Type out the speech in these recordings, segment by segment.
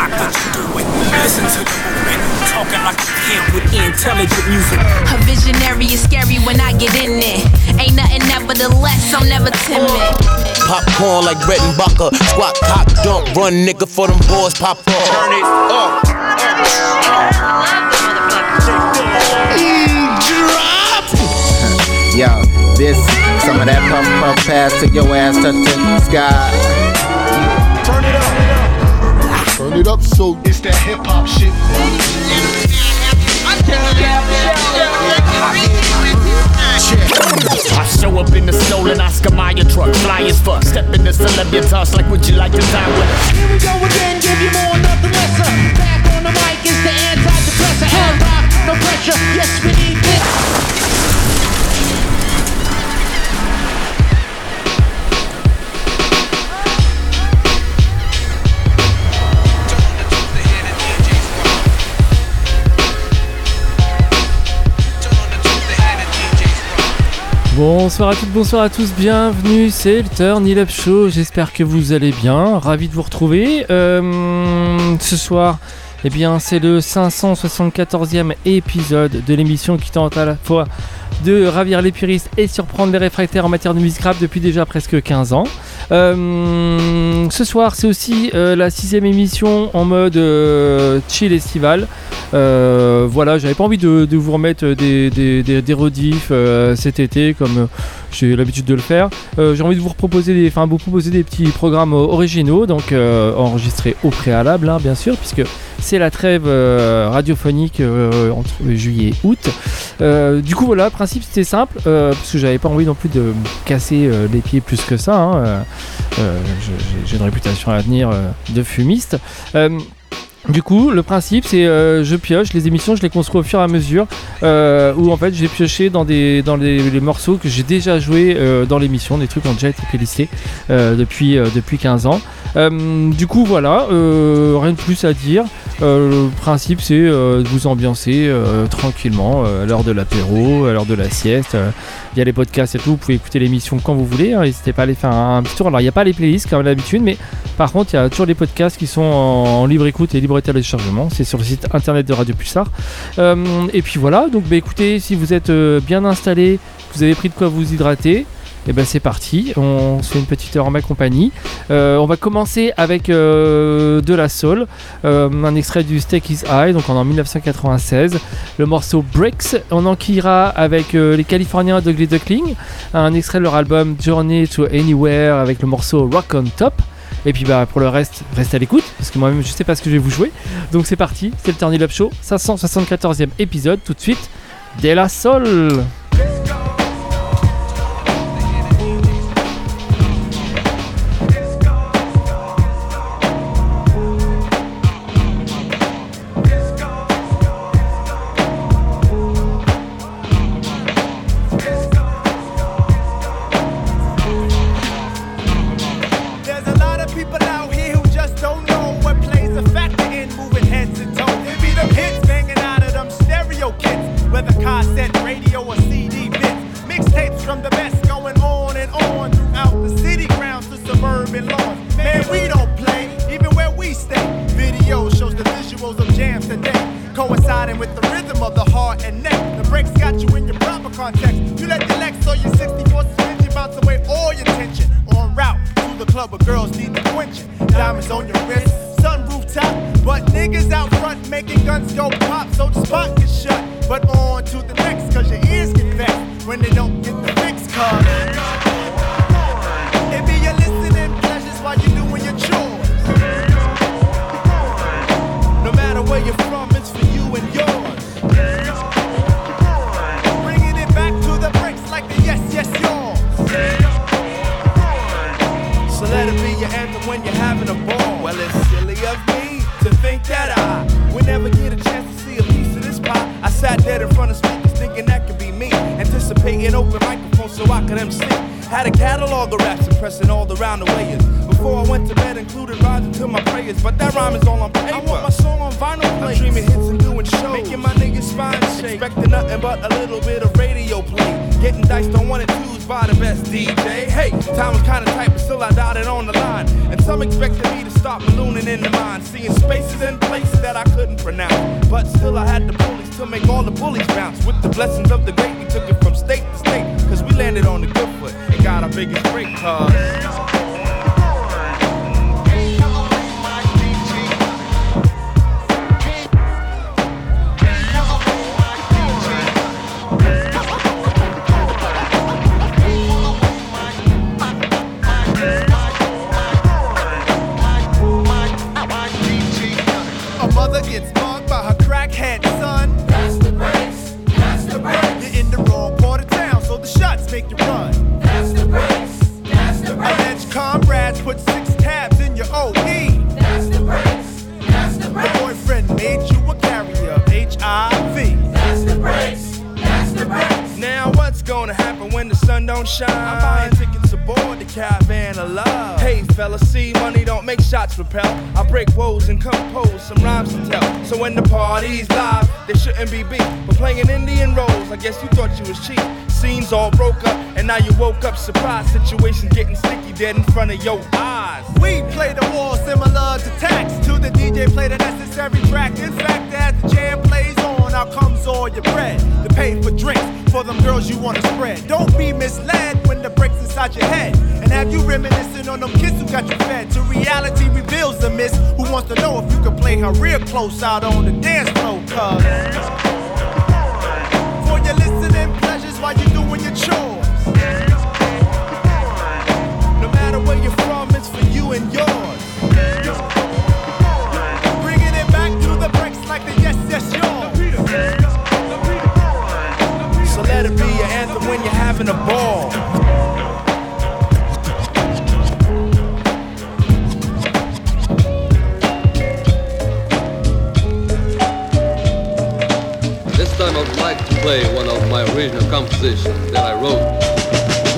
stock, but you do it. Listen to the movement, talking like a kid with intelligent music. A visionary is scary when I get in it. Ain't nothing nevertheless, I'm never timid. Popcorn like bread and butter. Squat, cock, dump, run, nigga, for them boys pop up. Turn it up. drop. Yo, this some of that puff puff pass to your ass touch the sky. Turn it up so it's that hip hop shit. I show up in the stolen Oscar Mayer truck, fly as fuck. Step in the celebritas like, would you like to die with us? Here we go again, give you more, nothing lesser. Back on the mic is the antidepressant. Hand rock, no pressure. Yes, we need this. Bonsoir à toutes, bonsoir à tous, bienvenue, c'est le Turn Up Show, j'espère que vous allez bien, ravi de vous retrouver. Euh, ce soir, eh bien, c'est le 574e épisode de l'émission qui tente à la fois de ravir les puristes et surprendre les réfractaires en matière de musique rap depuis déjà presque 15 ans. Euh, ce soir, c'est aussi euh, la sixième émission en mode euh, chill estival. Voilà, j'avais pas envie de, vous remettre des, des, rediffs cet été comme j'ai l'habitude de le faire. J'ai envie de vous proposer des, vous proposer des petits programmes originaux, donc enregistrés au préalable, hein, bien sûr, puisque c'est la trêve radiophonique entre juillet et août. Du coup, voilà, le principe c'était simple, parce que j'avais pas envie non plus de casser les pieds plus que ça. hein, j'ai- j'ai une réputation à tenir euh, de fumiste. Euh, du coup, le principe, c'est euh, je pioche les émissions, je les construis au fur et à mesure, euh, où en fait j'ai pioché dans des dans les, morceaux que j'ai déjà joués euh, dans l'émission, des trucs qui ont déjà été euh, depuis euh, depuis 15 ans. Euh, du coup, voilà, euh, rien de plus à dire. Euh, le principe, c'est euh, de vous ambiancer euh, tranquillement euh, à l'heure de l'apéro, à l'heure de la sieste. Euh, Il y a les podcasts et tout, vous pouvez écouter l'émission quand vous voulez. hein, N'hésitez pas à aller faire un, petit tour. Alors, il n'y a pas les playlists comme d'habitude, mais par contre, il y a toujours les podcasts qui sont en, en libre écoute et libre téléchargement. C'est sur le site internet de Radio Pulsar. Euh, et puis voilà, donc bah, écoutez, si vous êtes euh, bien installé, vous avez pris de quoi vous hydrater. Et ben c'est parti, on se fait une petite heure en ma compagnie. Euh, on va commencer avec euh, de la soul, euh, un extrait du Steak is High, donc en 1996. Le morceau Bricks, on enquillera avec les Californiens de Duckling, un extrait de leur album Journey to Anywhere avec le morceau Rock on Top. Et puis bah pour le reste, restez à l'écoute, parce que moi-même je sais pas ce que je vais vous jouer. Donc c'est parti, c'est le Turn Up Show, 574e épisode, tout de suite, de la soul. From the best going on and on throughout the city grounds to suburban lawns. Man, we don't play, even where we stay. Video shows the visuals of jams today, coinciding with the rhythm of the heart and neck. The breaks got you in your proper context. You let the Lex or your 64 suspension bounce away all your tension. On route to the club where girls need the quenching. Diamonds on your wrist, sunroof top. But niggas out front making guns go pop, so the spot I could MC. Had a catalog of raps impressing all around the way. Before I went to bed, included rhymes to my prayers. But that rhyme is all on paper. I want my song on vinyl play. I'm dreaming hits and doing shows. Making my niggas spine shake. Expecting nothing but a little bit of radio play. Getting diced on one and twos by the best DJ. Hey, time was kinda tight, but still I dotted on the line. And some expected me to stop ballooning in the mind. Seeing spaces and places that I couldn't pronounce. But still I had the bullies to make all the bullies bounce. With the blessings of the great, we took it from state to state. Landed on the good foot and got our biggest break. Cause A mother gets fella, see money don't make shots repel. I break woes and compose some rhymes to tell. So when the party's live, they shouldn't be beat. But playing Indian roles, I guess you thought you was cheap. Scenes all broke up, and now you woke up surprised. Situation getting sticky dead in front of your eyes. We play the war similar to tax. To the DJ play the necessary track. In fact, as the jam plays out comes all your bread to pay for drinks for them girls you wanna spread. Don't be misled when the breaks inside your head. And have you reminiscing on them kids who got you fed? To reality reveals the miss who wants to know if you can play her real close out on the dance floor. Cause for your listening pleasures while you're doing your chores. No matter where you're from, it's for you and yours. When you're having a ball. This time I would like to play one of my original compositions that I wrote.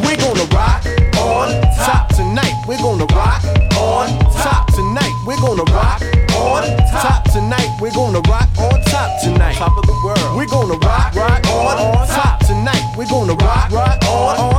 We're gonna rock on top tonight. We're gonna rock on top tonight. We're gonna rock on top tonight. We're gonna rock on top tonight. Top of the world. We're gonna rock rock on top tonight. We're gonna rock rock on top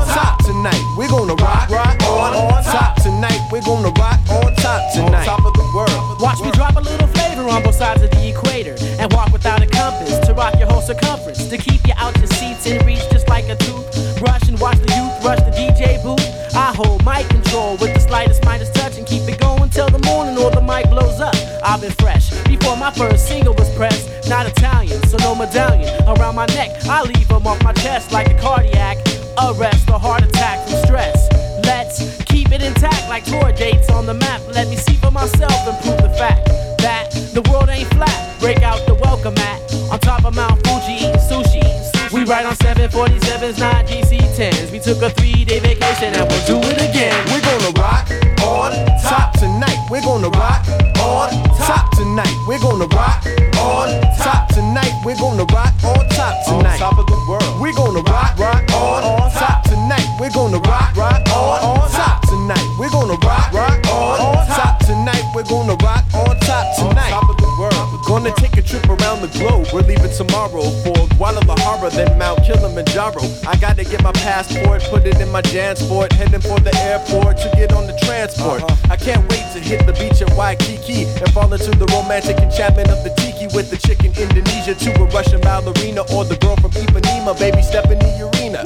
in Jansport, heading for the airport to get on the transport. Uh-huh. I can't wait to hit the beach at Waikiki and fall into the romantic enchantment of the tiki with the chick in Indonesia to a Russian ballerina or the girl from Ipanema, baby step in the arena.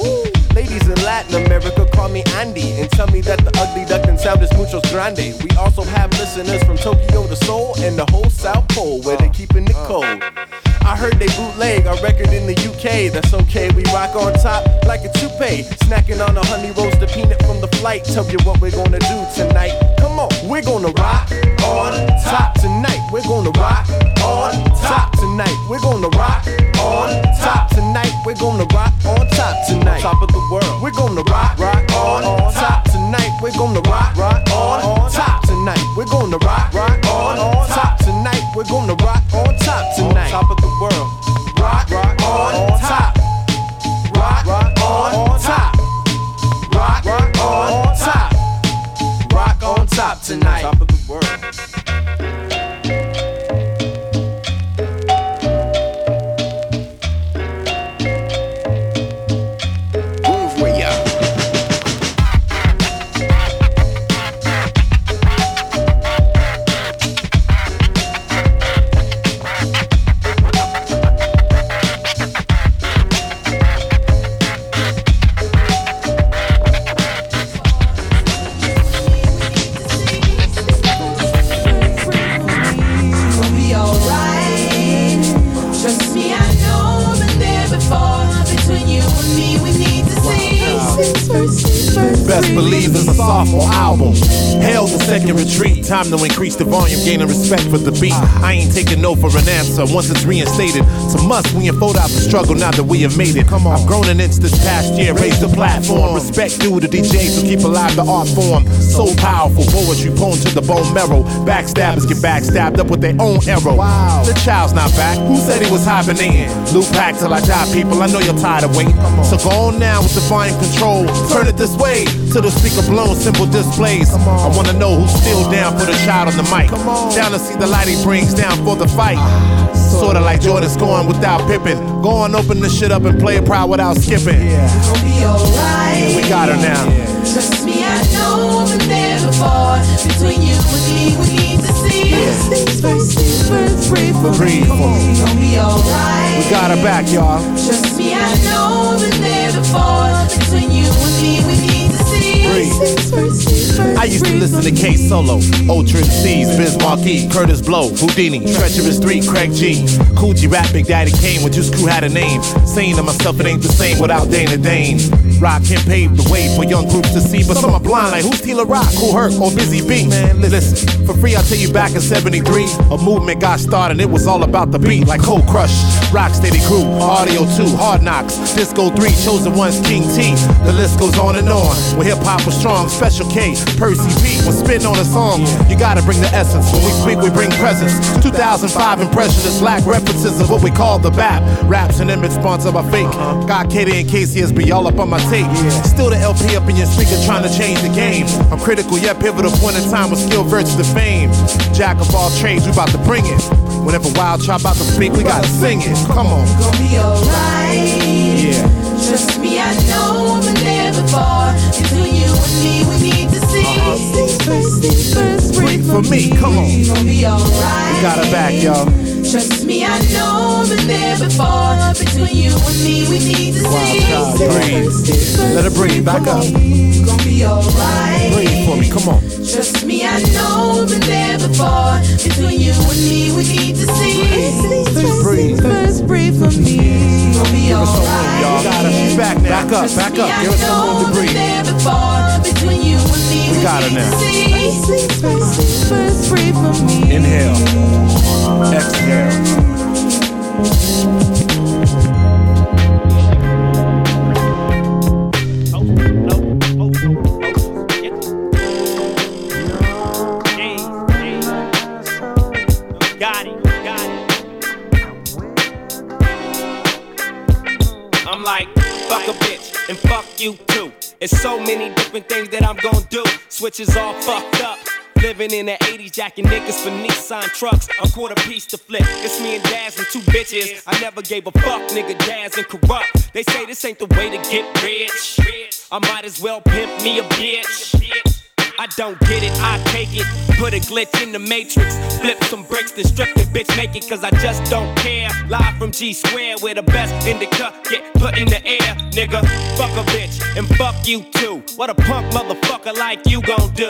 Ladies in Latin America call me Andy and tell me that the ugly duckling sound is muchos grande. We also have listeners from Tokyo to Seoul and the whole South Pole where they're uh-huh. keeping it cold. I heard they bootleg our record in the UK. That's okay, we rock on top a toupee. Snacking on a honey roasted peanut from the flight. Tell you what we're gonna do tonight. Come on, we're gonna rock on top tonight. We're gonna rock struggle now that we have made it. Come on. I've grown an inch this past year, raised the platform. Respect due to DJs who keep alive the art form. So powerful, poetry poem to the bone marrow. Backstabbers get backstabbed up with their own arrow. Wow. The child's not back. Who said he was hibernating? Loop back till I die, people. I know you're tired of waiting. So go on now with the volume control. Turn it this way to the speaker blown simple displays. I wanna know who's still down for the shot on the mic. Down to see the light he brings down for the fight. Sorta like Jordan scoring without Pippin. Go on, open the shit up and play it proud without skipping. It's gonna be alright. We got her now. Trust me, I know I've been there before. Between you and me, we need to see. Things first, things first, pray for me. For me. It's gonna be alright. We got her back, y'all. Trust me, I know I've been there before. Between you and me, we need first, I used to listen to K Solo, Ultra C's, Biz Markie, Kurtis Blow, Whodini, Treacherous 3, Craig G, Kool G Rap, Big Daddy Kane, when Juice Crew had a name. Saying to myself, it ain't the same without Dana Dane. Rock can pave the way for young groups to see, but some are blind like who's T La Rock, who hurt, or Busy Bee. Man, listen, for free, I'll tell you back in 73, a movement got started, it was all about the beat, like Cold Crush, Rocksteady Crew, Audio 2, Hard Knocks, Disco 3, Chosen Ones, King T. The list goes on and on. When hip hop was strong, Special K, Percy P was spitting on a song. You gotta bring the essence. When we speak, we bring presence. 2005 impressionists lack references of what we call the BAP. Raps and image sponsored by fake. Uh-huh. Got KDAY and KCSB all up on my tape. Still the LP up in your speaker trying to change the game. I'm critical yet pivotal point in time with skill versus the fame. Jack of all trades, we about to bring it. Whenever Wild Child about to speak, we gotta sing it. Come on. Gonna be alright. Yeah. Trust me, I know I've been there before. Between you and me, we need to see. Things first, things first, pray Uh-huh. for me, come on. It's gonna be alright. We got her back, y'all. Trust me, I know I've been there before. Between you and me, we need to see. child, breathe. Let her breathe. Back up. Gonna be alright. Breathe for me. Come on. Trust me, I know I've been there before. Between you and me, we need to see. Just breathe. First, breathe for me. It's gonna be Give us some room, alright. y'all. Got her. She's back now. Back up. Back up. Give us some room to breathe. Between you and me, We got her now. First, first, first, breathe for me. Inhale. Exhale. Living in the 80s, jacking niggas for Nissan trucks. A quarter piece to flip. It's me and Daz and two bitches. I never gave a fuck, nigga. Daz and Kurupt. They say this ain't the way to get rich. I might as well pimp me a bitch. I don't get it, I take it. Put a glitch in the matrix. Flip some bricks, then strip the bitch naked, cause I just don't care. Live from G Square, where the best in the cut get put in the air. Nigga, fuck a bitch, and fuck you too. What a punk motherfucker like you gon' do?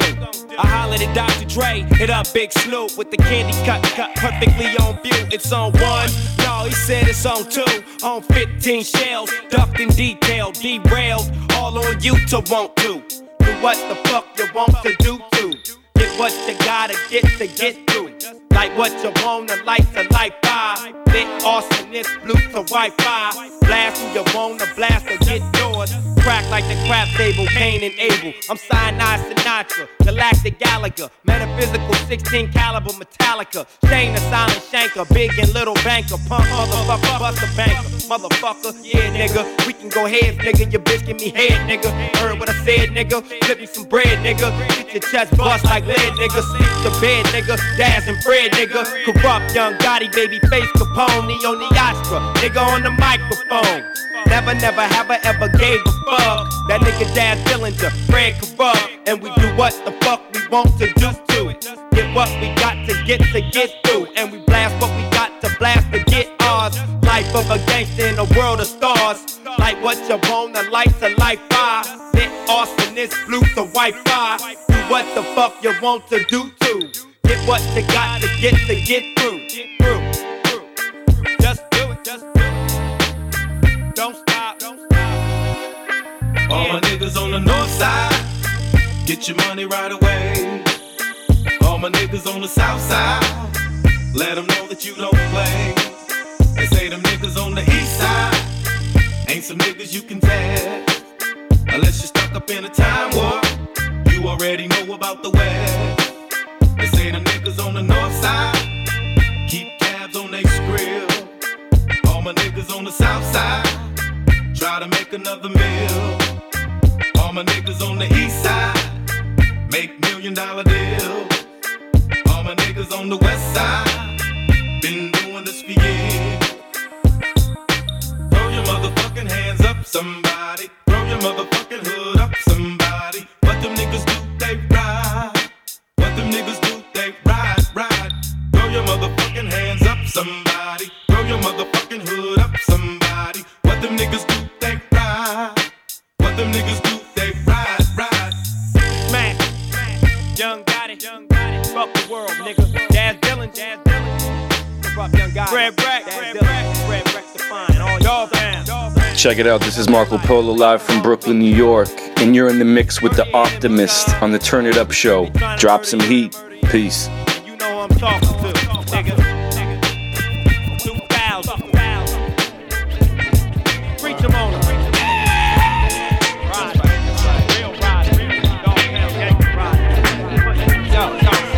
I hollered at Dr. Dre, hit up Big Snoop with the candy cut, cut perfectly on view. It's on one, no, he said it's on two. On 15 shells, ducked in detail, derailed, all on you to want to. What the fuck you want to do to. Get what you gotta get to get through. Like what you wanna like to light fire. Lit arsonist, blue to Wi-Fi. Blast who you wanna blast or get yours. Crack like the crap table, Cain and Abel. I'm Cyanide Sinatra, Galactic Gallagher, Metaphysical 16 caliber Metallica. Shane the silent shanker, big and little banker, punk motherfucker, bust banker, motherfucker. Yeah, nigga, we can go heads, nigga. Your bitch give me head, nigga. Heard what I said, nigga. Flip you some bread, nigga. Get your chest bust like lead, nigga. Sleep the bed, nigga. Daz and Fred, nigga. Kurupt young Gotti, baby face Capone, on the Astra, nigga on the microphone. Never, never have I ever gave a fuck. That nigga Daz Dillinger, Fred Kurupt, and we do what the fuck we want to do to. Get what we got to get to get through, and we blast what we got to blast to get ours. Life of a gangster in a world of stars. Like what you want, the lights of life fire. Lit arsonist, blue to Wi-Fi. Do what the fuck you want to do to. Get what you got to get to get through. Get through. Don't stop, don't stop. All my niggas on the north side, Get your money right away. All my niggas on the south side, let them know that you don't play. They say them niggas on the east side, ain't some niggas you can tag. Unless you're stuck up in a time warp, you already know about the west. They say them niggas on the north side, keep tabs on they skrill. All my niggas on the south side, make another meal. All my niggas on the east side, make million dollar deals. All my niggas on the west side, been doing this for years. Throw your motherfucking hands up, somebody. Throw your motherfucking hood up, somebody. What them niggas do, they ride. What them niggas do, they ride, ride. Throw your motherfucking hands up, somebody. Throw your motherfucking hood up, somebody. Check it out. This is Marco Polo live from Brooklyn, New York, and you're in the mix with the Optimist on the Turn It Up show. Drop some heat. Peace. You know I'm talking to, nigga. 2000. Preach 'em on 'em.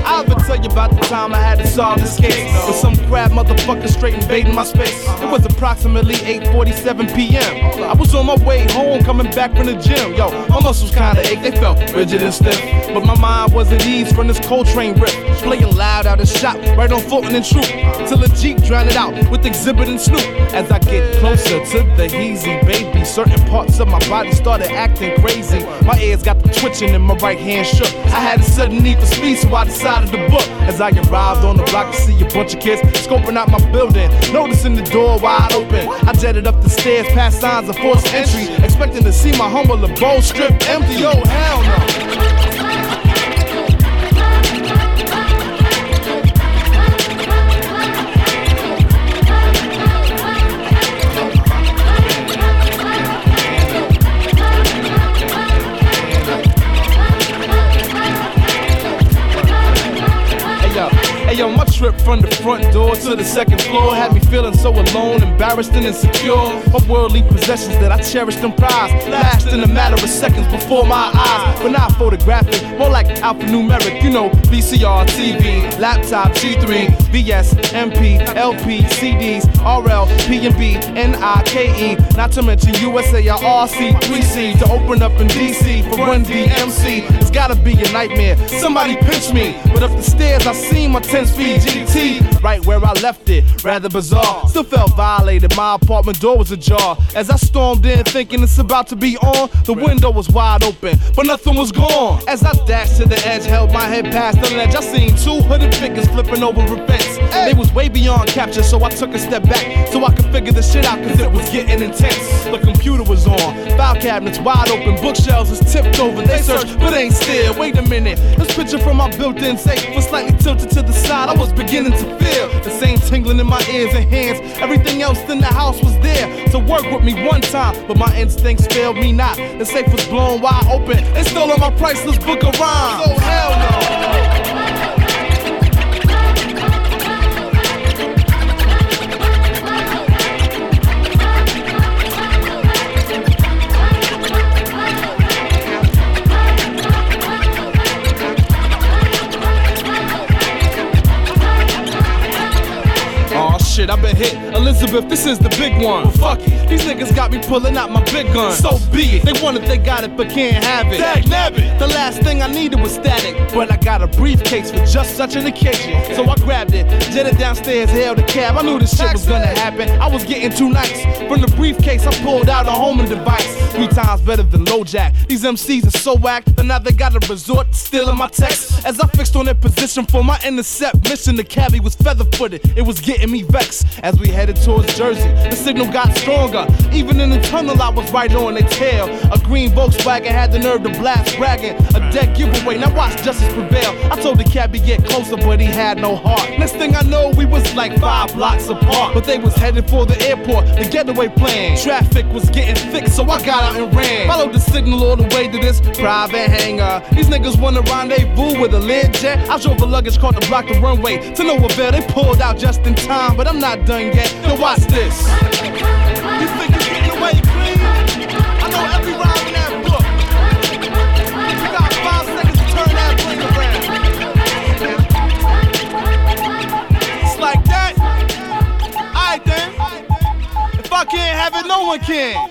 I'll ever tell you about the time I had to solve this case with some crab motherfucker straight invading my space. It was approximately 8:47 p.m. I was on my way home, coming back from the gym. Yo, my muscles kinda ached, they felt rigid and stiff, but my mind was at ease from this Coltrane riff, playing loud out of shop, right on Fulton and Throop, till a Jeep drowned it out with Xzibit and Snoop. As I get closer to the Heezy, baby, certain parts of my body started acting crazy. My ears got the twitching and my right hand shook. I had a sudden need for speed, so I decided to book. As I arrived on the block to see a bunch of kids scoping out my building, noticing the door wide open. I jetted up the stairs past signs of forced entry, expecting to see my humble abode stripped empty. Oh hell no! Trip from the front door to the second floor had me feeling so alone, embarrassed and insecure. My worldly possessions that I cherished and prized flashed in a matter of seconds before my eyes. But not photographic, more like alphanumeric, you know, VCR, TV, laptop, G3, VS, MP, LP, CDs, RL, PNB, NIKE, not to mention USARC, 3C to open up in DC for Run DMC. It's gotta be a nightmare. Somebody pinch me, but up the stairs I see my 10 speed Right where I left it. Rather bizarre, still felt violated. My apartment door was ajar. As I stormed in, thinking it's about to be on, the window was wide open, but nothing was gone. As I dashed to the edge, held my head past the ledge, I seen two hooded figures flipping over a fence. They was way beyond capture, so I took a step back so I could figure the shit out, cause it was getting intense. The computer was on, file cabinets wide open, bookshelves is tipped over. They searched, but ain't still. Wait a minute, this picture from my built-in safe was slightly tilted to the side. I was beginning to feel the same tingling in my ears and hands. Everything else in the house was there to work with me one time, but my instincts failed me not. The safe was blown wide open. They stole all my priceless book of rhymes. Oh hell no. Shit, I've been hit. Elizabeth, this is the big one. Well, fuck it. These niggas got me pulling out my big gun. So be it. They want it, they got it, but can't have it. Dag nabbit. The last thing I needed was static, but I got a briefcase for just such an occasion. So I grabbed it, jetted downstairs, hailed a cab. I knew this shit was gonna happen. I was getting too nice. From the briefcase, I pulled out a homing device. Three times better than LoJack. These MCs are so whack that now they gotta resort to stealing my text. As I fixed on their position for my intercept mission, the cabbie was feather footed. It was getting me vexed. As we headed headed towards Jersey. The signal got stronger. Even in the tunnel, I was right on their tail. A green Volkswagen had the nerve to blast bragging. A dead giveaway. Now watch justice prevail. I told the cabby get closer, but he had no heart. Next thing I know, we was like five blocks apart. But they was headed for the airport, the getaway plan. Traffic was getting thick, so I got out and ran. Followed the signal all the way to this private hangar. These niggas wanna rendezvous with a Learjet. I drove a luggage car to block the runway. To no avail, they pulled out just in time, but I'm not done yet. Then watch this. You think you're getting away clean? I know every rhyme in that book. You got five seconds to turn that bling around. It's like that. Alright then. If I can't have it, no one can.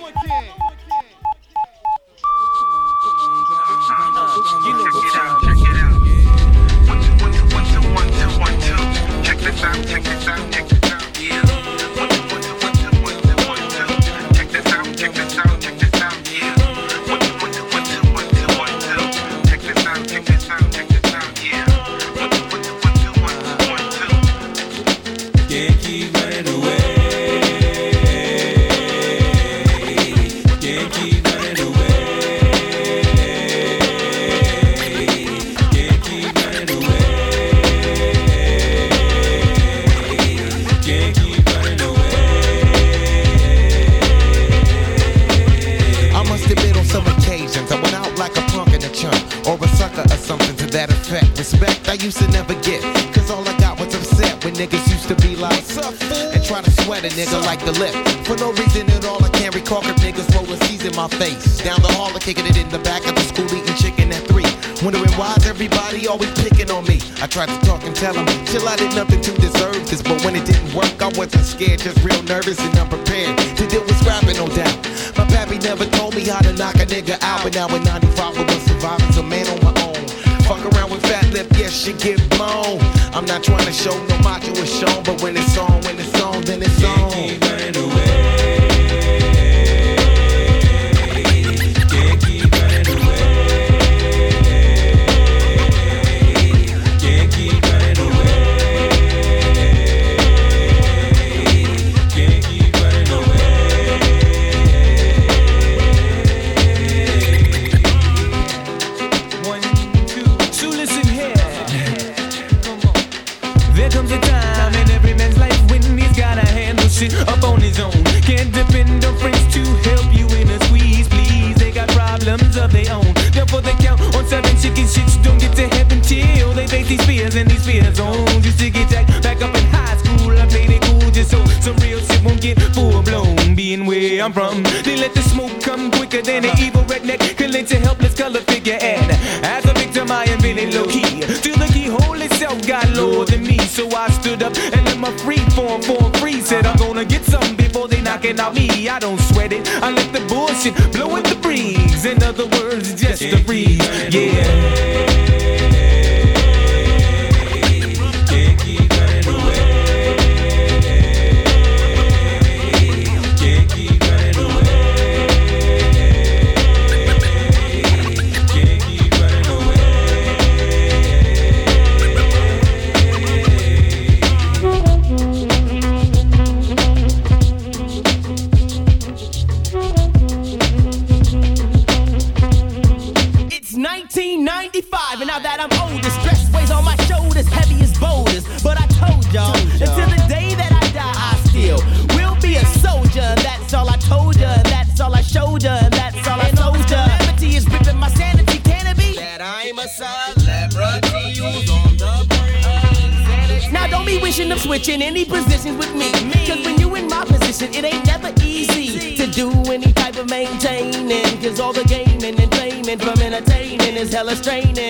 I don't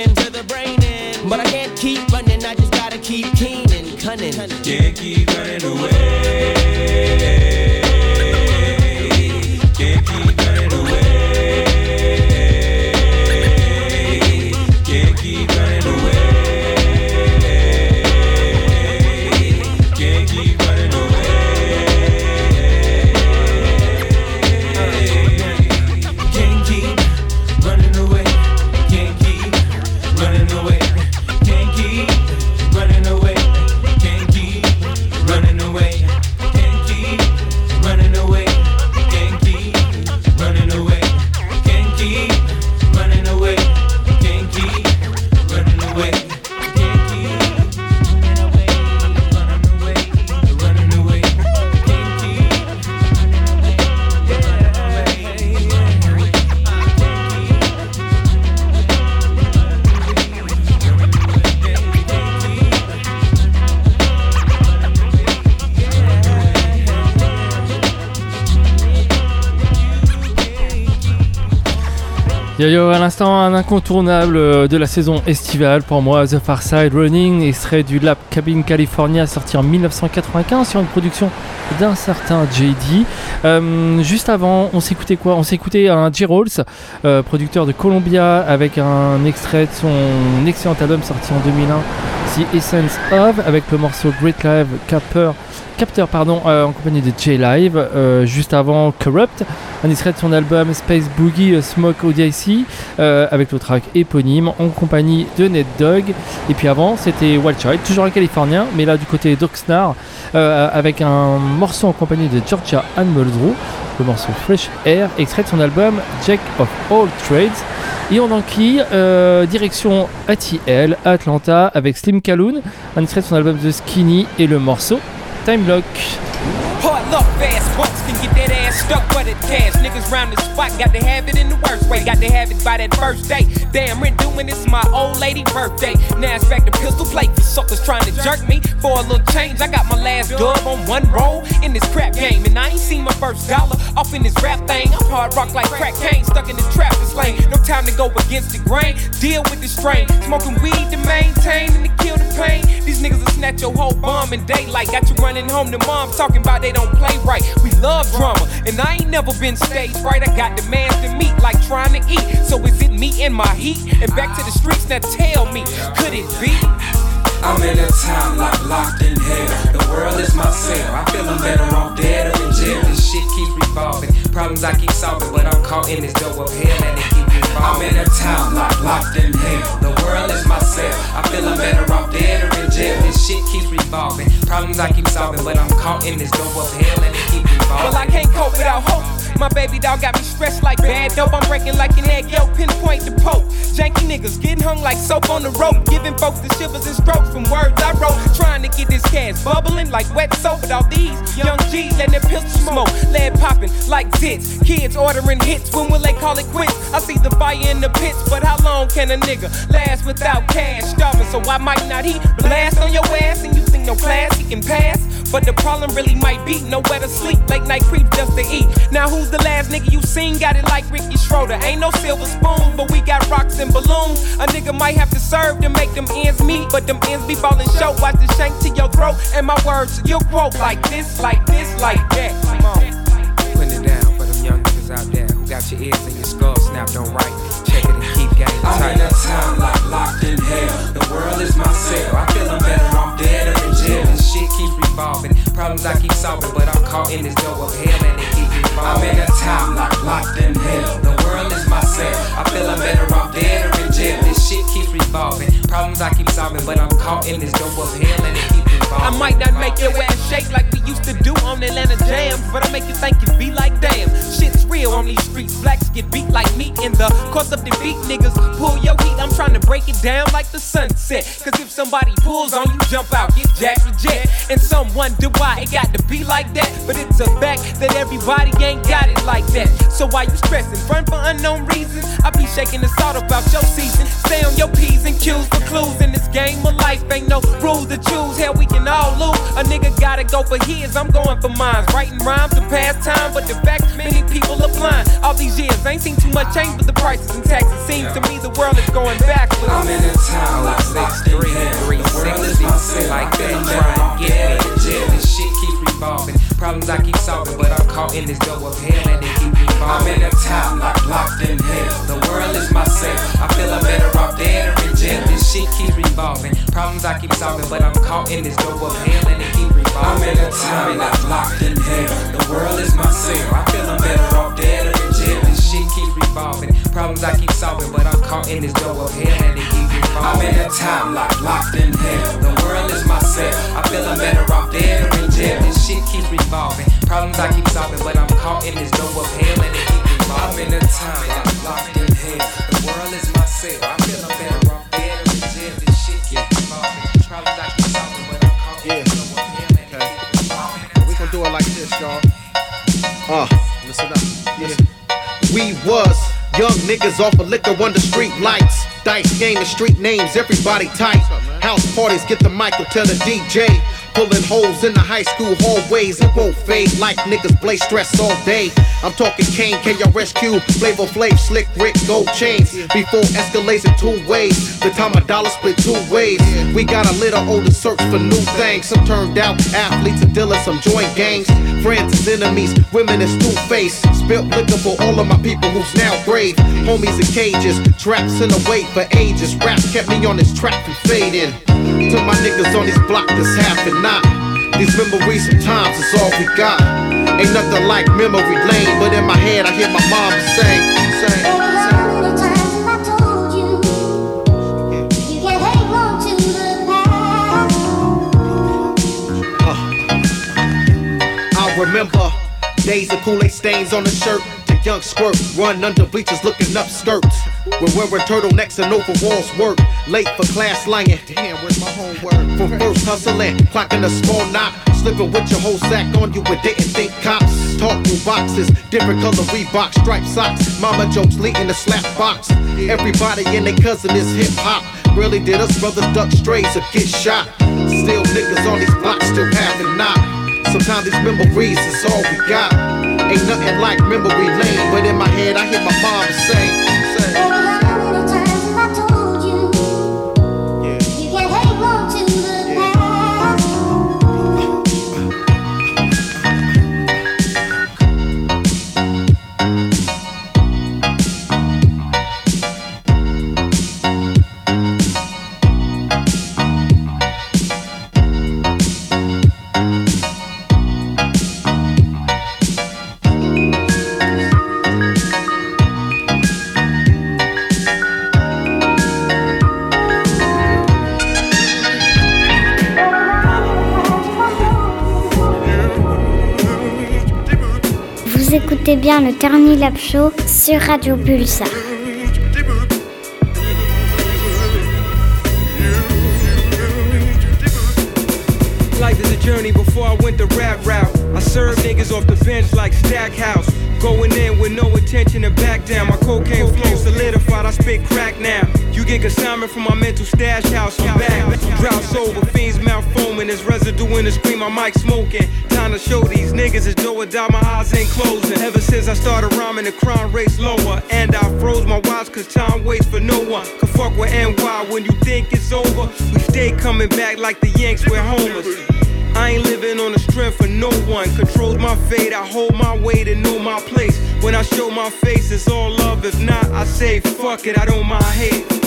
in to the brain in. But I can't keep running, I just gotta keep keen and cunning. Can't keep running away. Yo yo, à l'instant, un incontournable euh, de la saison estivale pour moi, The Far Side Running, extrait du Lab Cabin California sorti en 1995 sur une production d'un certain JD. Euh, juste avant, on s'écoutait quoi? On s'écoutait un J. Rawls, euh, producteur de Columbia, avec un extrait de son excellent album sorti en 2001, The Essence of, avec le morceau Great Live Capper. Capteur pardon, euh, en compagnie de J-Live, euh, juste avant Corrupt, un extrait de son album Space Boogie euh, Smoke euh, avec le track éponyme, en compagnie de Ned Dog. Et puis avant, c'était Wild Child, toujours un californien, mais là du côté d'Oxnard, avec un morceau en compagnie de Georgia Ann Muldrow, le morceau Fresh Air, extrait de son album Jack of All Trades. Et on enquille direction ATL, Atlanta, avec Slim Calhoun, un extrait de son album The Skinny et le morceau Time Lock. Stuck for the cash. Niggas round the spot got to have it in the worst way. Got to have it by that first day. Damn, Rent doing this my old lady birthday. Now it's back to pistol plate for suckers trying to jerk me for a little change. I got my last dub on one roll in this crap game, and I ain't seen my first dollar off in this rap thing. I'm hard rock like crack cane, stuck in the trap. this lane. No time to go against the grain. Deal with the strain. Smoking weed to maintain and to kill the pain. These niggas will snatch your whole bum in daylight. Got you running home to mom talking about they don't play right. We love drama, and I ain't never been stage right. I got demands to meet, like trying to eat. So is it me and my heat? And back to the streets, now tell me, could it be? I'm in a time lock, locked in hell. The world is my cell. I feel I'm better off dead than in jail. This shit keeps revolving. Problems I keep solving, but I'm caught in this dope of hell and it keep I'm in a time lock, locked in hell. The world is my cell. I feel I'm better off dead or in jail. This shit keeps revolving. Problems I keep solving, but I'm caught in this dope of hell and it keep revolving. Well, I can't cope without hope. My baby dog got me stressed like bad dope. I'm breaking like an egg yolk, pinpoint the poke. Janky niggas getting hung like soap on the rope. Giving folks the shivers and strokes from words I wrote. Trying to get this cash bubbling like wet soap. But all these young G's letting their pistol smoke. Lead popping like zits. Kids ordering hits. When will they call it quits? I see the fire in the pits. But how long can a nigga last without cash? Starving, so I might not heat. Blast on your ass and you think no class he can pass. But the problem really might be nowhere to sleep. Late night creep just to eat. Now who's the last nigga you seen? Got it like Ricky Schroder. Ain't no silver spoon, but we got rocks and balloons. A nigga might have to serve to make them ends meet. But them ends be falling short. Watch the shank to your throat. And my words to your quote like this, like this, like that. Come on. Putting it down for them young niggas out there who got your ears and your skull snapped on right. Check it and keep game I'm in a time lock, locked in hell. The world is my cell. I feel I'm better off dead in jail. This shit keeps revolving. Problems I keep solving, but I'm caught in this dope of hell and it keep I'm in a time lock, locked in hell. The world is my cell. I feel I'm better off dead or in jail. This shit keeps revolving. Problems I keep solving, but I'm caught in this dope of hell and it keep revolving. I might not make your ass shake like we used to do on Atlanta jams, but I make you think it be like damn. Shit's real on these streets. Blacks get beat like me in the course of defeat. Niggas pull your heat. I'm trying to break it down like the sunset. Cause if somebody pulls on you, jump out, get jacked jet. And some wonder why it got to be like that. But it's a fact that everybody ain't got it like that. So why you stressing? Run for unknown reasons. I be shaking the salt about your season. Stay on your P's and Q's for clues in this game of life. Ain't no rules to choose. Hell, we can all lose. A nigga gotta go for his. I'm going for mine. Writing rhymes to pass time, but the fact many people are blind. All these years, ain't seen too much change, but the prices and taxes seems to me the world is going backwards. I'm in a time lock, locked in hell. The world is my cell. like I that. feel I'm Try better and get me. jail. Shit keeps revolving. Problems I keep solving, but I'm caught in this dope of hell and it keep revolving. I'm in a time lock, locked in hell. The world is my cell. I feel I'm better off dead or in jail. This shit keeps revolving. Problems I keep solving, but I'm caught in this dope of hell and it keep revolving. I'm in a time lock, locked in hell. The world is my cell. I feel I'm better off dead or in revolving. Problems I keep solving, but I'm caught in this dope of hell and it keep revolving. I'm in a time lock, locked in hell. The world is my cell. I feel I'm better off dead or in jail. This shit keeps revolving. Problems I keep solving, but I'm caught in this dope of hell and it niggas off of liquor under street lights. Dice game and street names, everybody tight. House parties, get the mic or tell the DJ. Pulling holes in the high school hallways. It won't fade like niggas blaze stress all day. I'm talking Kane, KRSQ, Flavor Flav, Slick Rick, Gold Chains. Before escalates in two ways. The time a dollar split two ways. We got a little older search for new things. Some turned out athletes and dealers, some joint gangs. Friends as enemies, women is two Spilt liquor for all of my people who's now brave. Homies in cages, traps in the wait for ages. Rap kept me on this track from fading. To my niggas on this block that's half and not. These memories sometimes is all we got. Ain't nothing like memory lane, but in my head I hear my mom sing, I remember days of Kool-Aid stains on the shirt. The young squirt run under bleachers looking up skirts. We're wearing turtlenecks and overalls work. Late for class lying. Damn, where's my homework? From first hustling, clocking a small knot. Slipping with your whole sack on you and didn't think cops. Talk through boxes, different color Reebok, striped socks. Mama jokes leading the slap box. Everybody and their cousin is hip hop. Really did us brothers duck strays or get shot. Still niggas on these blocks still having knock. Sometimes these memories is all we got. Ain't nothing like memory lane, but in my head I hear my mom say, say. Bien le Lab Show sur Radio Pulsar. Life is a journey before I went the rap route. I served niggas off the bench like Stackhouse. Going in with no intention to back down. My cocaine flow solidified, I spit crack now. You get consignment from my mental stash house. I'm back. Drought sober, fiends mouth foaming. There's residue in the screen, my mic smoking. Time to show these niggas is do or die, my eyes ain't closing. Ever since I started rhyming, the crime rate's lower. And I froze my watch cause time waits for no one. Can fuck with NY when you think it's over. We stay coming back like the Yanks, we're homers. I ain't living on the strength of no one. Controls my fate, I hold my weight and know my place. When I show my face, it's all love. If not, I say fuck it, I don't mind hate.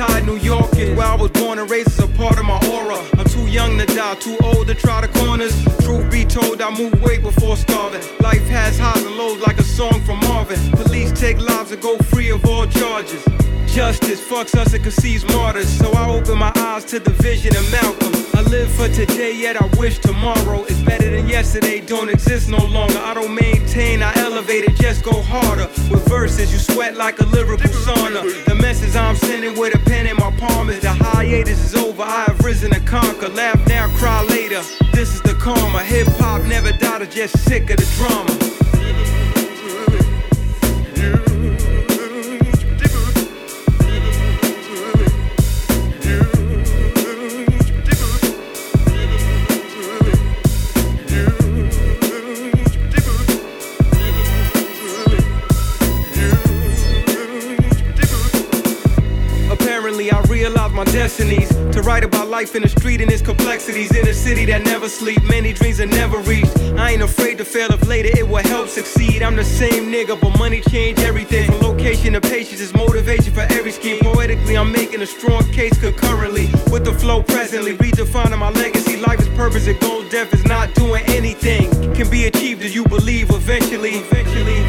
New York is. Where I was born and raised is a part of my aura. I'm too young to die, too old to try the corners. Truth be told, I moved way before starving. Life has highs and lows like a song from Marvin. Police take lives and go free of all charges. Justice fucks us and conceives martyrs. So I open my eyes to the vision of Malcolm. Live for today, yet I wish tomorrow is better than yesterday. Don't exist no longer. I don't maintain, I elevate it, just go harder. With verses, you sweat like a lyrical sauna. The message I'm sending with a pen in my palm is the hiatus is over. I have risen to conquer. Laugh now, cry later. This is the karma. Hip hop never died, I'm just sick of the drama. Destinies to write about life in the street and its complexities in a city that never sleep. Many dreams are never reached. I ain't afraid to fail if later it will help succeed. I'm the same nigga, but money change everything. From location to patience is motivation for every scheme. Poetically, I'm making a strong case concurrently with the flow presently, redefining my legacy. Life is purpose and goal. Death is not doing anything. Can be achieved as you believe eventually. Eventually.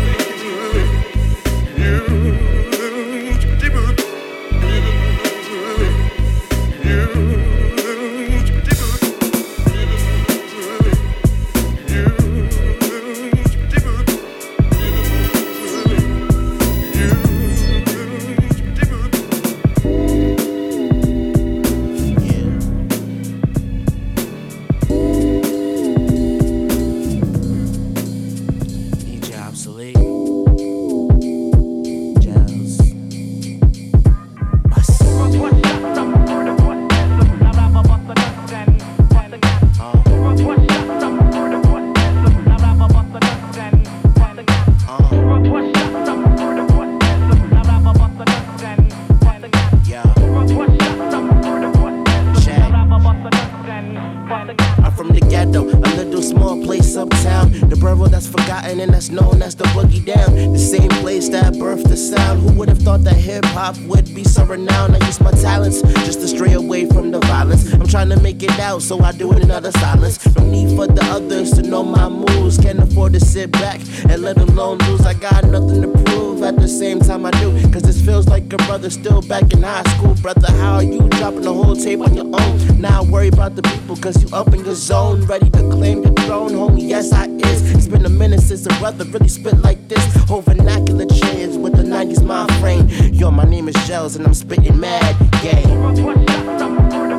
Forgotten and that's known as the boogie down. The same place that birthed the sound. Who would have thought that hip hop would be so renowned? I use my talents just to stray away from the violence. I'm trying to make it out, so I do it in utter silence. No need for the others to know my moves. Can't afford to sit back and let alone lose. I got nothing to prove at the same time I do. Cause this feels like a brother still back in high school. Brother, how are you dropping the whole tape on your own? Now I worry about the people, cause you up in your zone, ready to claim the throne. Homie, yes, I is. It's been a minute since a brother really spit like this. Whole vernacular changed with the 90s mind frame. Yo, my name is Gels and I'm spitting mad game.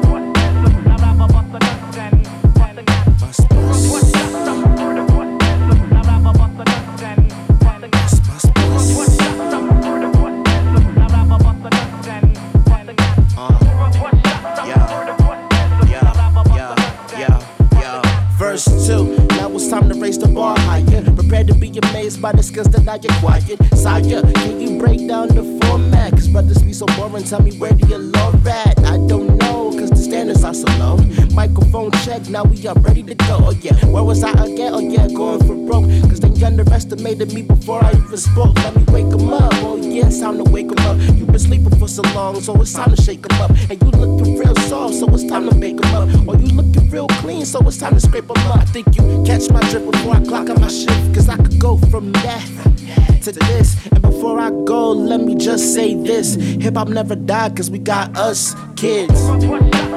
Skills that I. Sire, can you break down the format? Cause brothers be so boring, tell me where do you love at? I don't know, cause the standards are so low. Microphone check, now we are ready to go. Oh yeah, where was I again? Oh yeah, going for broke. Cause they underestimated me before I even spoke. Let me wake 'em up. Oh yeah, it's time to wake 'em up. You've been sleeping for so long, so it's time to shake 'em up. And you looking real soft, so it's time to bake 'em up. Or you looking real clean, so it's time to scrape 'em up. I think you catch my drift before I clock on my shift. Cause I could go from that to this. And before I go, let me just say this hip hop never died, cause we got us kids.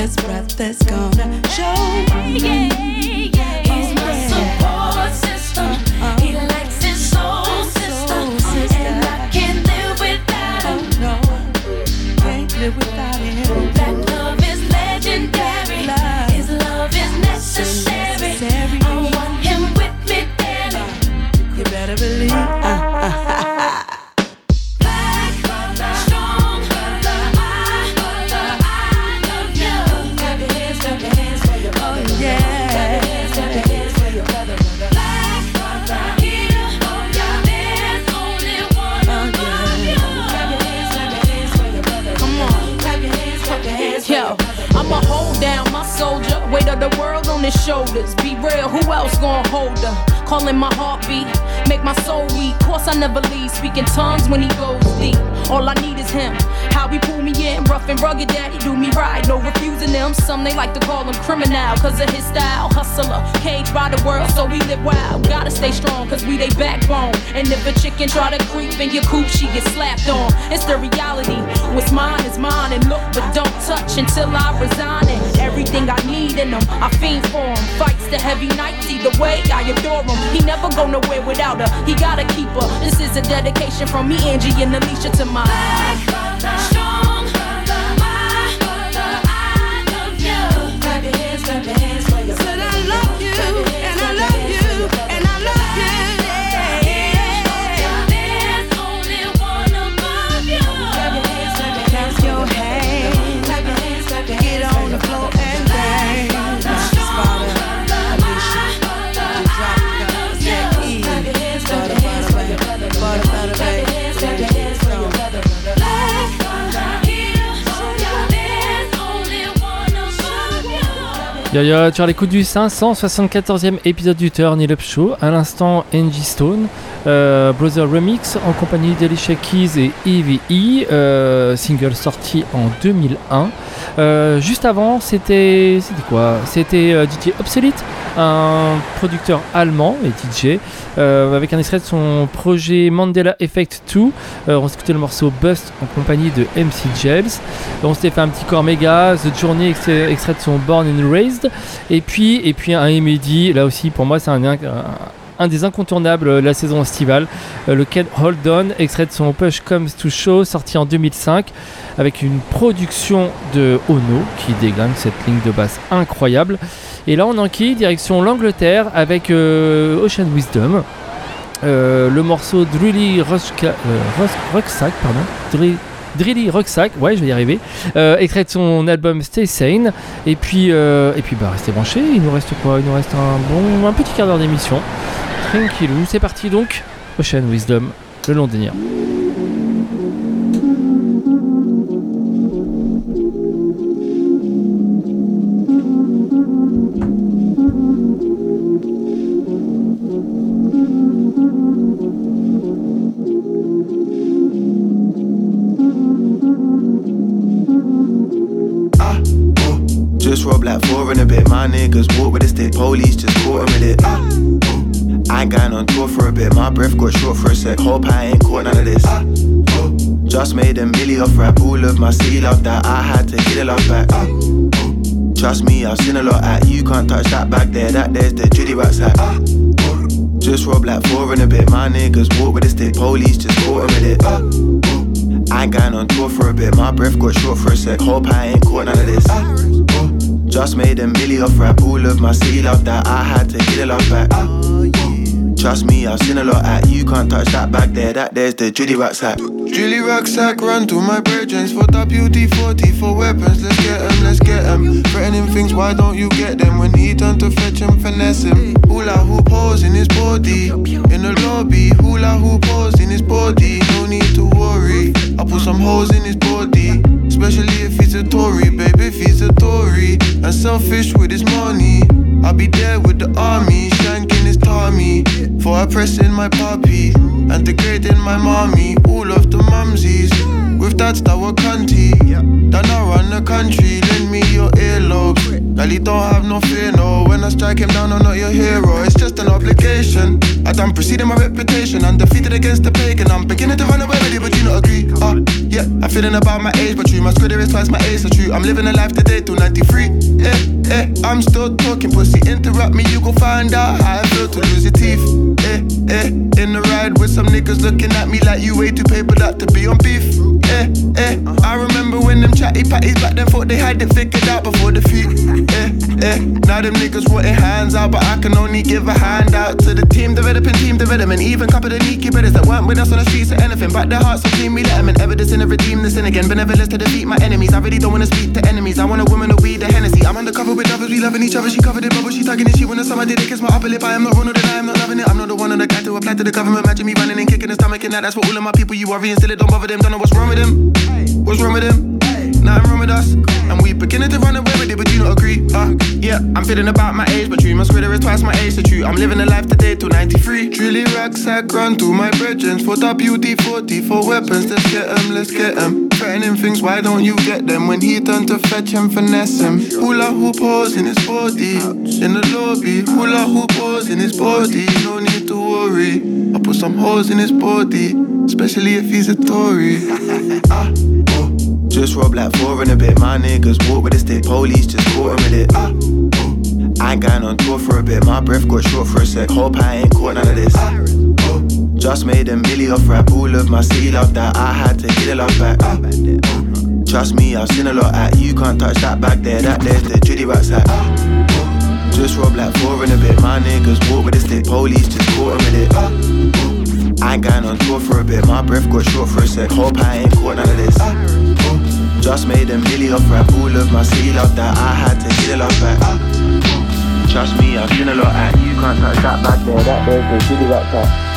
Brothers, brothers And if a chicken try to creep in your coop, she get slapped on. It's the reality. What's mine is mine, and look, but don't touch until I resign it. Everything I need in them, I fiend for 'em. Fights the heavy nights. Either way, I adore him. He never go nowhere without her. He gotta keep her. This is a dedication from me, Angie, and Alicia to my Yo yo, tu as l'écoute du 574e épisode du Turn It Up Show. À l'instant, Angie Stone, euh, Brother Remix en compagnie d'Alicia Keys et EVE, euh, single sorti en 2001. Euh, juste avant, c'était c'était quoi? C'était DJ Obsolete, un producteur allemand et DJ, avec un extrait de son projet Mandela Effect 2. Euh, on s'écoutait le morceau Bust en compagnie de MC Gels. On s'était fait un petit corps méga, The Journey, extrait de son Born and Raised. Et puis, et puis un Emedy, là aussi pour moi c'est un, des incontournables de la saison estivale. Euh, le Ken Hold On, extrait de son Push Comes to Show, sorti en 2005, avec une production de Ono qui déglingue cette ligne de basse incroyable. Et là on enquille direction l'Angleterre avec euh, Ocean Wisdom. Euh, le morceau Drilly Rushka- euh, Rucksack, pardon, Drilly Rucksack, ouais, je vais y arriver, euh, son album Stay Sane. Et puis, euh, et puis bah, restez branchés. Il nous reste quoi? Il nous reste un bon, un petit quart d'heure d'émission. Tranquillou, c'est parti donc. Ocean Wisdom, le londonien. Just sec. Hope I ain't caught none of this. Ooh. Just made a milli off rap. All of my seal out that I had to get it off back. Ooh. Trust me, I've seen a lot at you. Can't touch that back there. That there's the Judy Rats at. Ooh. Just roll black four in a bit. My niggas walk with a stick. Police just caught with it. Ooh. I ain't going on tour for a bit. My breath got short for a sec. Hope I ain't caught none of this. Just made a milli off rap, all of my seal out that I had to get it off back. Trust me, I've seen a lot at you, can't touch that back there, that there's the drilly rucksack. drilly rucksack, run to my brethrens for WD-40 for weapons, let's get 'em, let's get 'em. Threatening things, why don't you get them? When he done to fetch 'em, finesse him. Hula hoop holes in his body, in the lobby, hula hoop holes in his body, no need to worry. I put some holes in his body. Especially if he's a Tory, baby, if he's a Tory and selfish with his money. I'll be there with the army, shanking his Tommy. For I pressing my puppy and degrading my mommy. All of the mumsies with dads that were cunty. That now run the country, lend me your earlobes. Girl, don't have no fear, no. When I strike him down, I'm not your hero. It's just an obligation. I done preceding my reputation. Undefeated against the pagan. I'm beginning to run away with you, but you not agree. Uh, yeah, I'm feeling about my age, but true. My squid is twice my age, so true. I'm living a life today till 93. Eh, eh, I'm still talking, pussy. Interrupt me, you gon' find out how I feel to lose your teeth. Eh, in the ride with some niggas looking at me like you way too papered up to be on beef. Eh, eh, I remember when them chatty patties back then thought they had it figured out before defeat. Eh, eh, now them niggas wanting hands out, but I can only give a hand out to the team developing team development. Even couple of sneaky brothers that weren't with us on the streets or anything, but their hearts so clean, we let them in. Evidence in to redeem the sin again. Benevolence to defeat my enemies. I really don't wanna speak to enemies. I want a woman to weed the Hennessy. I'm undercover with others, we loving each other. She covered in bubble, she tugging it. She wanna summer, did it kiss my upper lip. I am not Ronald and I am not loving it. I'm not the one on the guy to apply to the government. Imagine me running and kicking the stomach and that. That's for all of my people. You worry and still it don't bother them. Don't know what's wrong with What's wrong with them? Nothing wrong with us. And we beginning to run away with it, but you don't agree. Uh, yeah, I'm feeling about my age, but true. My squidder is twice my age, so true. I'm living a life today till 93. Drilly rucksack run to my brethren for WD-40 for weapons. Let's get 'em, let's get 'em. Threatening things, why don't you get them? When he done to fetch him, finesse him. Hula hoop holes in his body. In the lobby, hula hoop holes in his body. No need to worry. I put some holes in his body, especially if he's a Tory. ah, oh. Just roll black four in a bit. My niggas walk with a stick. Police just caught him with it. Ah, ooh. I ain't going on tour for a bit, my breath got short for a sec. Hope I ain't caught none of this. Just made a milli off rap, all of my city love that I had to get it love back. Trust me, I've seen a lot at you can't touch that back there. That there's the Judy Rats at. Just rob like four in a bit. My niggas walk with a stick, police just caught with it. I ain't going on tour for a bit, my breath got short for a sec. Hope I ain't caught none of this. Just made a milli off rap, all of my city love that I had to get it love back. Trust me, I've seen a lot at you can't touch that back there. That there's the Judy Rats at.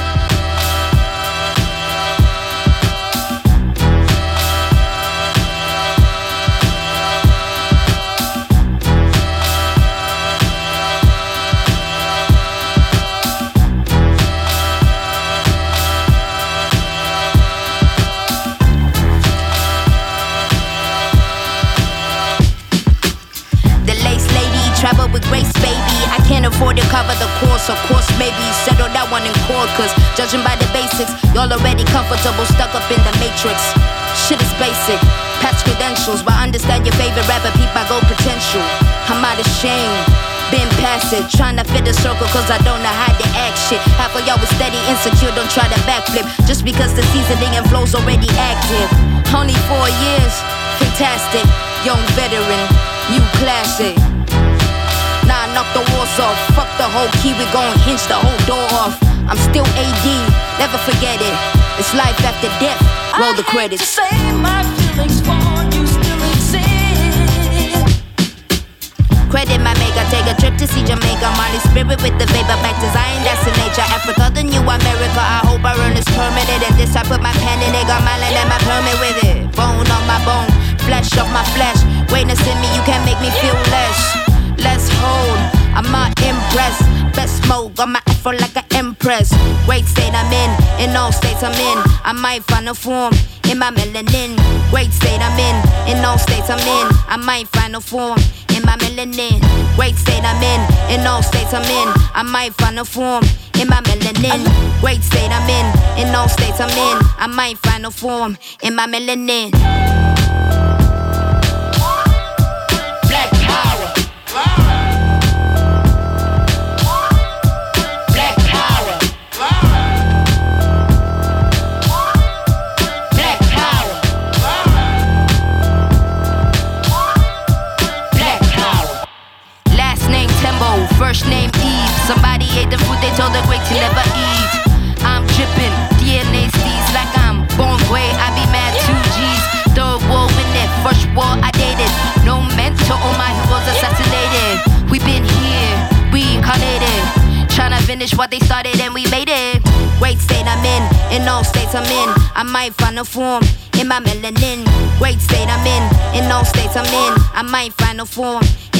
Cause judging by the basics, y'all already comfortable, stuck up in the matrix. Shit is basic, patch credentials, but understand your favorite rapper, peep I go potential. I'm out of shame. Been past it, trying to fit the circle cause I don't know how to act shit. Half of y'all was steady insecure, don't try to backflip. Just because the seasoning and flow's already active. Only four years, fantastic. Young veteran, new classic. Nah, knock the walls off. Fuck the whole key, we gon' hinge the whole door off. I'm still AD, never forget it. It's life after death. Roll the credits. say my feelings for you still exist. Credit my maker, take a trip to see Jamaica. Molly spirit with the vapor back design, that's in nature. Africa, the new America. I hope I earn this permanent. And this I put my pen in it, got my land and my permit with it. Bone on my bone, flesh off my flesh. Greatness in me, you can't make me feel less. Let's hold, I'm not impressed. Best smoke, got my afro like an empress. Great state I'm in, in all states I'm in. I might find a form in my melanin. Great state I'm in, in all states I'm in. I might find a form in my melanin. Great state I'm in, in all states I'm in. I might find a form in my melanin. Great state I'm in, in all states I'm in. I might find a form in my melanin. The great to never eat. I'm dripping, DNA steez like I'm born gray. I be mad two G's. Third war in it, first war I dated. No mentor, all my heroes assassinated. We been here, reincarnated. Tryna finish what they started and we made it. Great state I'm in, in all states I'm in. I might find a form in my melanin. Great state I'm in, in all states I'm in. I might find a form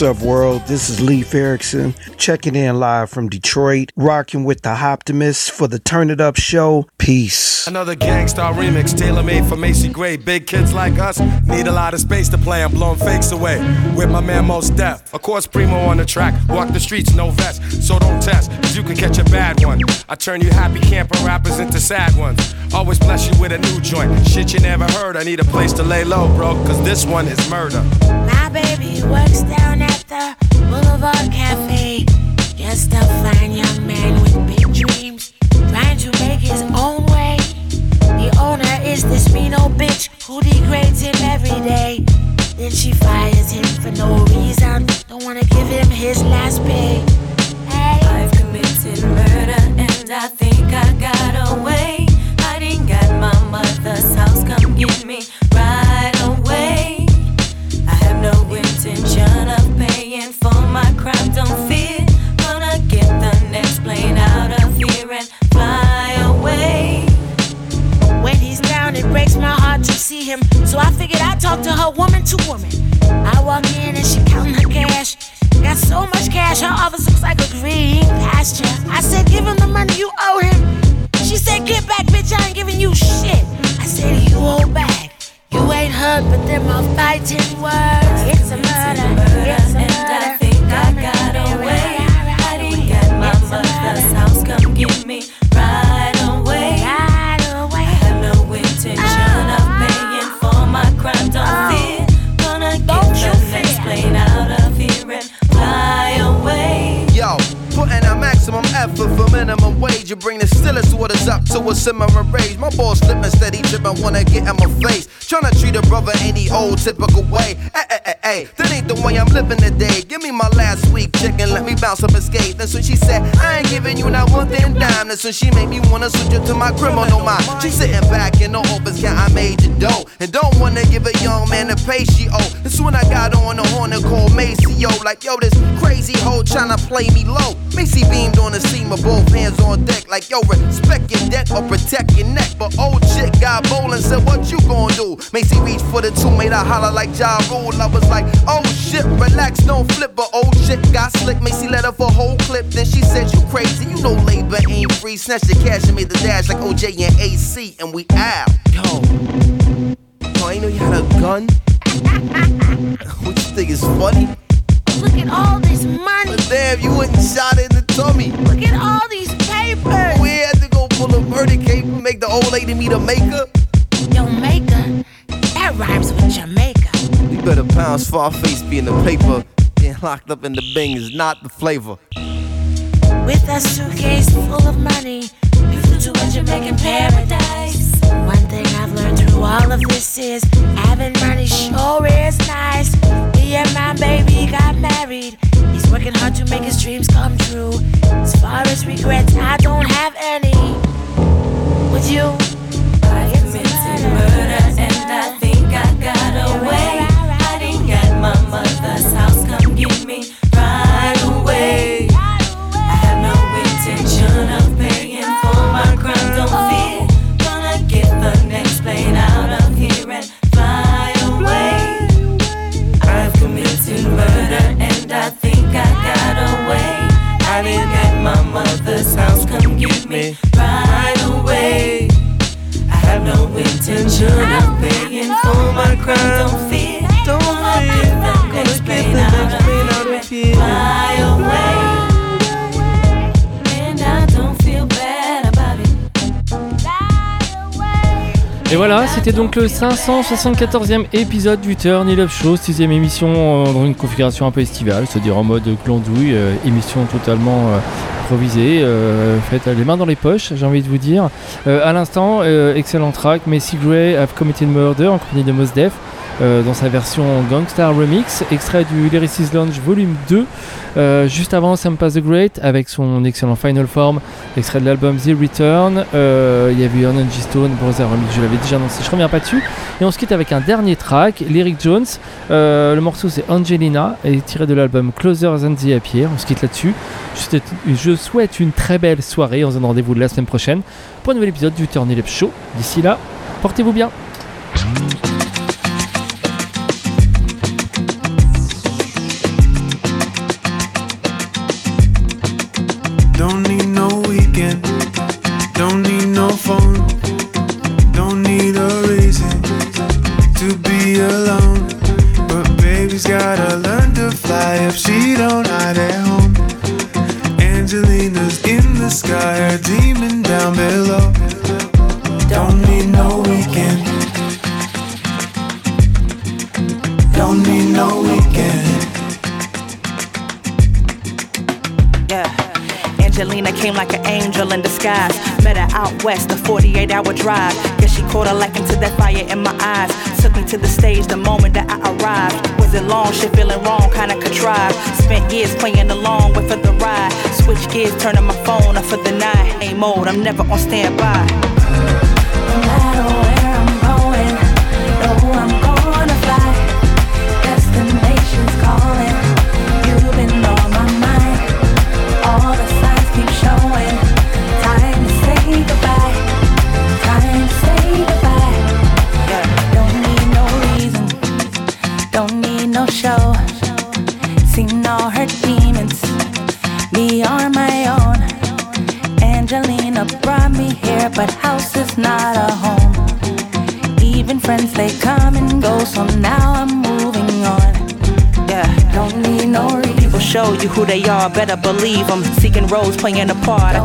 What's up, world? This is Leif Erickson, checking in live from Detroit, rocking with the Optimists for the Turn It Up show. Peace. Another Gang Starr remix tailor made for Macy Gray. Big kids like us need a lot of space to play. I'm blowing fakes away with my man Mos Def. Of course, Primo on the track. Walk the streets, no vest. So don't test, cause you can catch a bad one. I turn you happy camper rappers into sad ones. Always bless you with a new joint. Shit you never heard. I need a place to lay low, bro, cause this one is murder. My baby works down at the Boulevard Cafe. Just a fine young man with big dreams, trying to make his own way. The owner is this mean old bitch who degrades him every day. Then she fires him for no reason. Don't wanna give him his last pay. I've committed murder and I think I got away. Hiding at my mother's house, come get me right away. I have no intention of crime, don't fear. Gonna get the next plane out of here and fly away. When he's down, it breaks my heart to see him. So I figured I'd talk to her woman to woman. I walk in and she counting her cash. Got so much cash, her office looks like a green pasture. I said, give him the money you owe him. She said, get back, bitch, I ain't giving you shit. I said, you hold back. You ain't heard, but them are fighting words. You bring the stillest waters up to a simmering rage. My ball slipping steady, tripping, wanna get in my face. Tryna treat a brother any old typical way. Hey, hey, hey, hey, that ain't the way I'm living today. Give me my last week chicken, let me bounce up and skate. She said, I ain't giving you not one thing dime. That's when she made me wanna switch it to my criminal mind. She sitting back in the office, yeah, I made your dough. And don't wanna give a young man the pay she owe. That's when I got on the horn and called Macy, yo. Like, yo, this crazy hoe tryna play me low. Macy beamed on the scene with both hands on deck. Like, yo, respect your debt or protect your neck. But old chick got bold and said, What you gonna do? Macy reached for the two, made her holler like Ja Rule. I was like, Oh shit, relax, don't flip. But old chick got slick. Macy let her for whole clip. Then she said, You crazy, you know labor ain't free. Snatched the cash and made the dash like OJ and AC. And we out. Yo. Oh, I ain't know you had a gun. what you think is funny? Look at all this money. But damn, you went and shot her in the tummy. Look at all these papers. We had to go pull a murder cape and make the old lady meet a maker. Jamaica. That rhymes with Jamaica. We better pound Scarface be in the paper. Being locked up in the bing is not the flavor. With a suitcase full of money, we flew to a Jamaican paradise. One thing I've learned through all of this is having money sure is nice. Me and my baby got married. He's working hard to make his dreams come true. As far as regrets, I don't have any. Would no intention of paying for my crime. Don't fear, don't fear. Gonna get the next plane out of here. Fly away, and I don't feel bad about it. Et voilà, c'était donc le 574e épisode du Turn It Up Show, 6 émission euh, dans une configuration un peu estivale, c'est-à-dire en mode glandouille, euh, émission totalement euh, euh, faite les mains dans les poches, j'ai envie de vous dire. Euh, à l'instant, euh, excellent track, Macy Gray Have Committed Murder en compagnie de Mos Def. Euh, dans sa version Gangstar Remix, extrait du Lyricist Lounge Volume 2. Euh, juste avant, Sam the Great avec son excellent Final Form, extrait de l'album The Return. Euh, il y avait Hernan G. Stone, Brother Remix, je l'avais déjà annoncé, je reviens pas dessus. Et on se quitte avec un dernier track, Lyric Jones. Le morceau c'est Angelina, et tiré de l'album Closer Than the Happier. On se quitte là-dessus. Je souhaite- une très belle soirée. On se donne rendez-vous la semaine prochaine pour un nouvel épisode du Turn Show. D'ici là, portez-vous bien.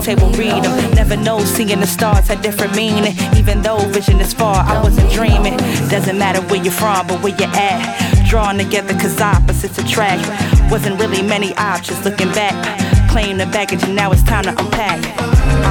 Table read them. Never know, seeing the stars had different meaning. Even though vision is far, I wasn't dreaming. Doesn't matter where you're from, but where you're at. Drawn together cause opposites attract. Wasn't really many options looking back. Claim the baggage and now it's time to unpack.